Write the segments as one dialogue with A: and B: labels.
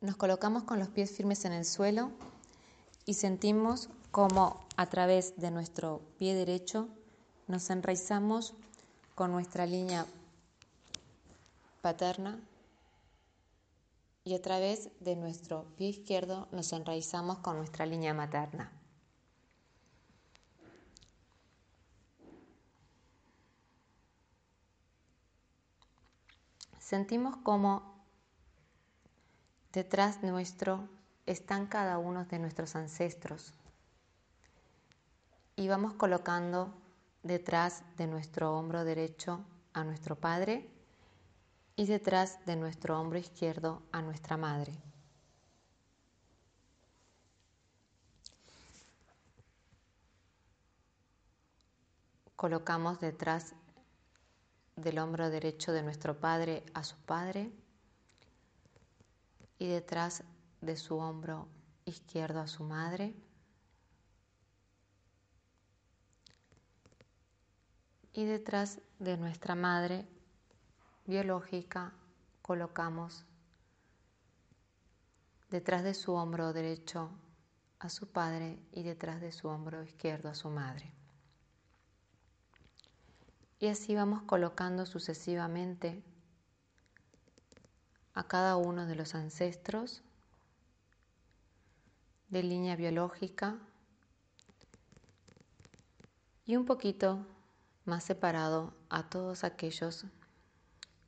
A: Nos colocamos con los pies firmes en el suelo y sentimos como a través de nuestro pie derecho nos enraizamos con nuestra línea paterna y a través de nuestro pie izquierdo nos enraizamos con nuestra línea materna. Sentimos como detrás nuestro están cada uno de nuestros ancestros y vamos colocando detrás de nuestro hombro derecho a nuestro Padre y detrás de nuestro hombro izquierdo a nuestra Madre. Colocamos detrás del hombro derecho de nuestro Padre a su Padre y detrás de su hombro izquierdo a su Madre. y detrás de nuestra madre biológica colocamos detrás de su hombro derecho a su padre y detrás de su hombro izquierdo a su madre. Y así vamos colocando sucesivamente a cada uno de los ancestros de línea biológica y un poquito más separado a todos aquellos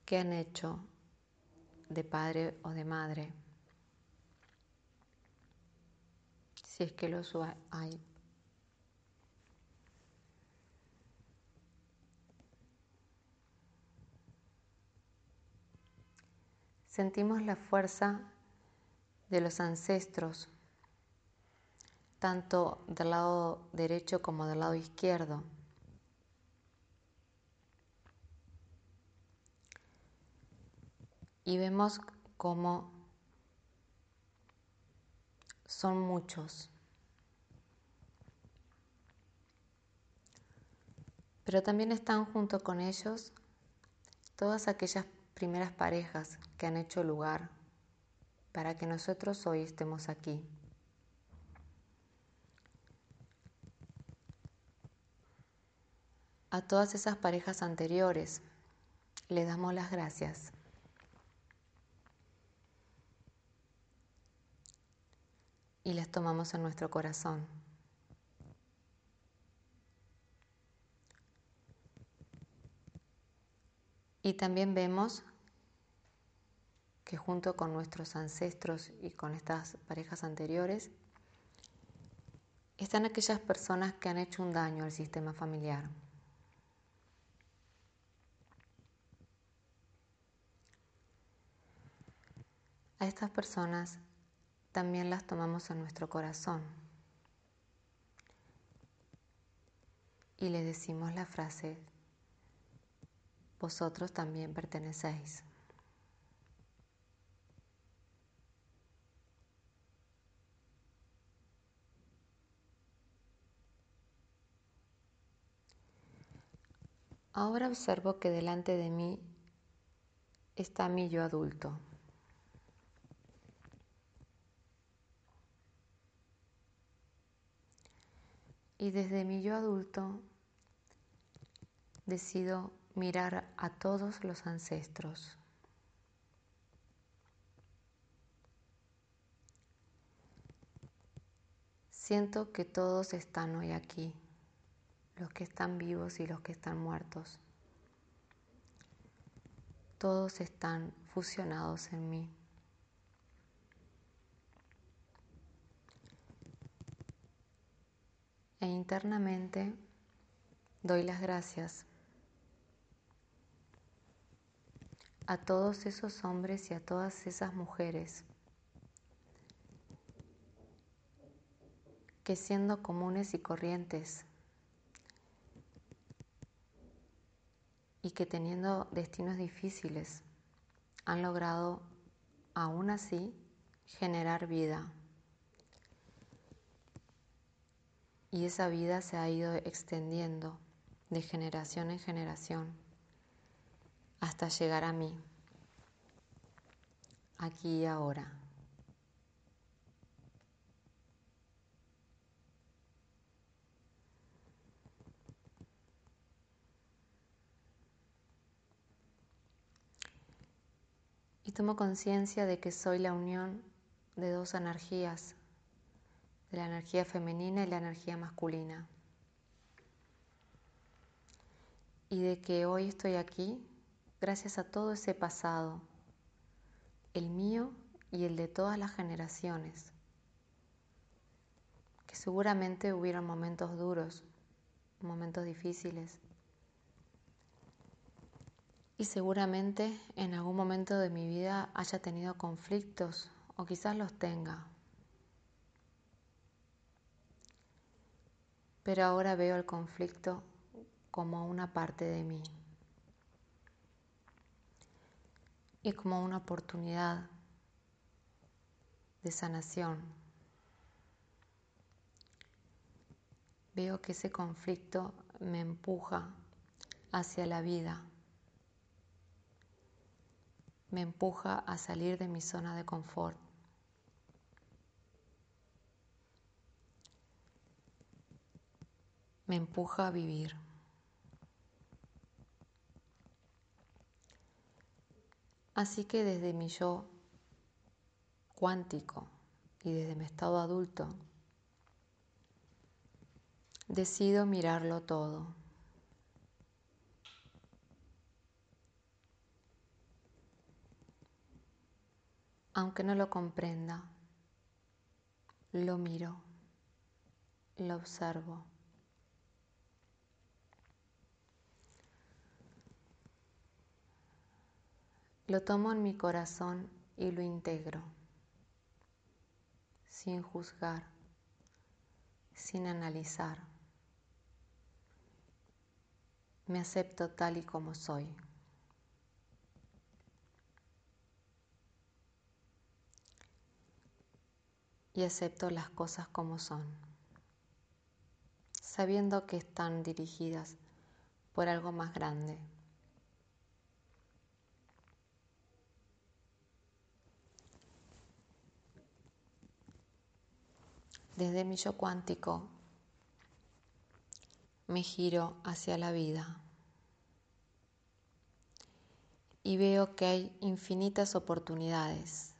A: que han hecho de padre o de madre, si es que los hay. Sentimos la fuerza de los ancestros, tanto del lado derecho como del lado izquierdo. y vemos cómo son muchos. Pero también están junto con ellos todas aquellas primeras parejas que han hecho lugar para que nosotros hoy estemos aquí. A todas esas parejas anteriores les damos las gracias. y las tomamos en nuestro corazón. Y también vemos que junto con nuestros ancestros y con estas parejas anteriores, están aquellas personas que han hecho un daño al sistema familiar. A estas personas también las tomamos en nuestro corazón. Y le decimos la frase, vosotros también pertenecéis. Ahora observo que delante de mí está mi yo adulto. Y desde mi yo adulto decido mirar a todos los ancestros. Siento que todos están hoy aquí, los que están vivos y los que están muertos. Todos están fusionados en mí. e internamente doy las gracias a todos esos hombres y a todas esas mujeres que siendo comunes y corrientes y que teniendo destinos difíciles han logrado aún así generar vida. Y esa vida se ha ido extendiendo de generación en generación hasta llegar a mí, aquí y ahora. Tomo conciencia de que soy la unión de dos energías, de la energía femenina y la energía masculina. Y de que hoy estoy aquí gracias a todo ese pasado, el mío y el de todas las generaciones, que seguramente hubieron momentos duros, momentos difíciles, y seguramente en algún momento de mi vida haya tenido conflictos o quizás los tenga. Pero ahora veo el conflicto como una parte de mí y como una oportunidad de sanación. Veo que ese conflicto me empuja hacia la vida me empuja a salir de mi zona de confort. Me empuja a vivir. Así que desde mi yo cuántico y desde mi estado adulto, decido mirarlo todo. Aunque no lo comprenda, lo miro, lo observo. Lo tomo en mi corazón y lo integro, sin juzgar, sin analizar. Me acepto tal y como soy. Y acepto las cosas como son, sabiendo que están dirigidas por algo más grande. Desde mi yo cuántico me giro hacia la vida y veo que hay infinitas oportunidades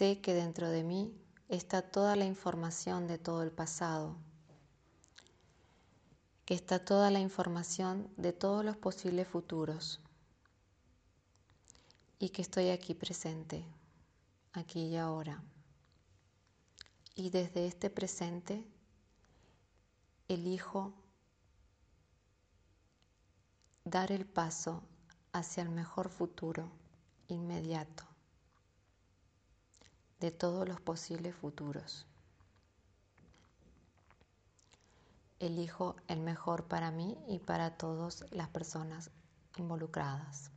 A: Sé que dentro de mí está toda la información de todo el pasado, que está toda la información de todos los posibles futuros y que estoy aquí presente, aquí y ahora. Y desde este presente elijo dar el paso hacia el mejor futuro inmediato de todos los posibles futuros. Elijo el mejor para mí y para todas las personas involucradas.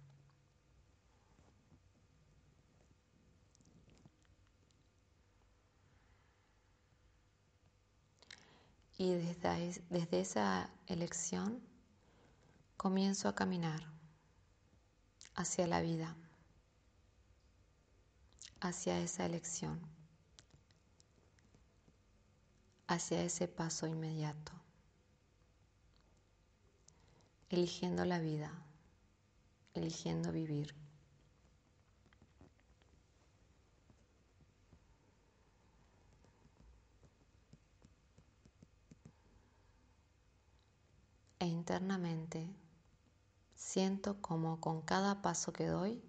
A: Y desde, desde, esa elección comienzo a caminar hacia la vida hacia esa elección, hacia ese paso inmediato, eligiendo la vida, eligiendo vivir. E internamente siento como con cada paso que doy,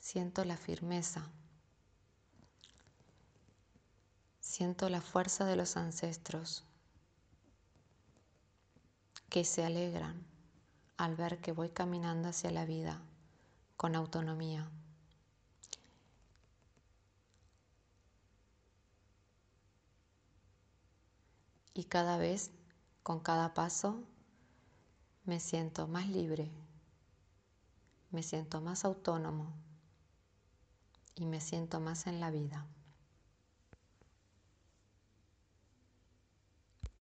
A: siento la firmeza Siento la fuerza de los ancestros que se alegran al ver que voy caminando hacia la vida con autonomía. Y cada vez, con cada paso, me siento más libre, me siento más autónomo y me siento más en la vida.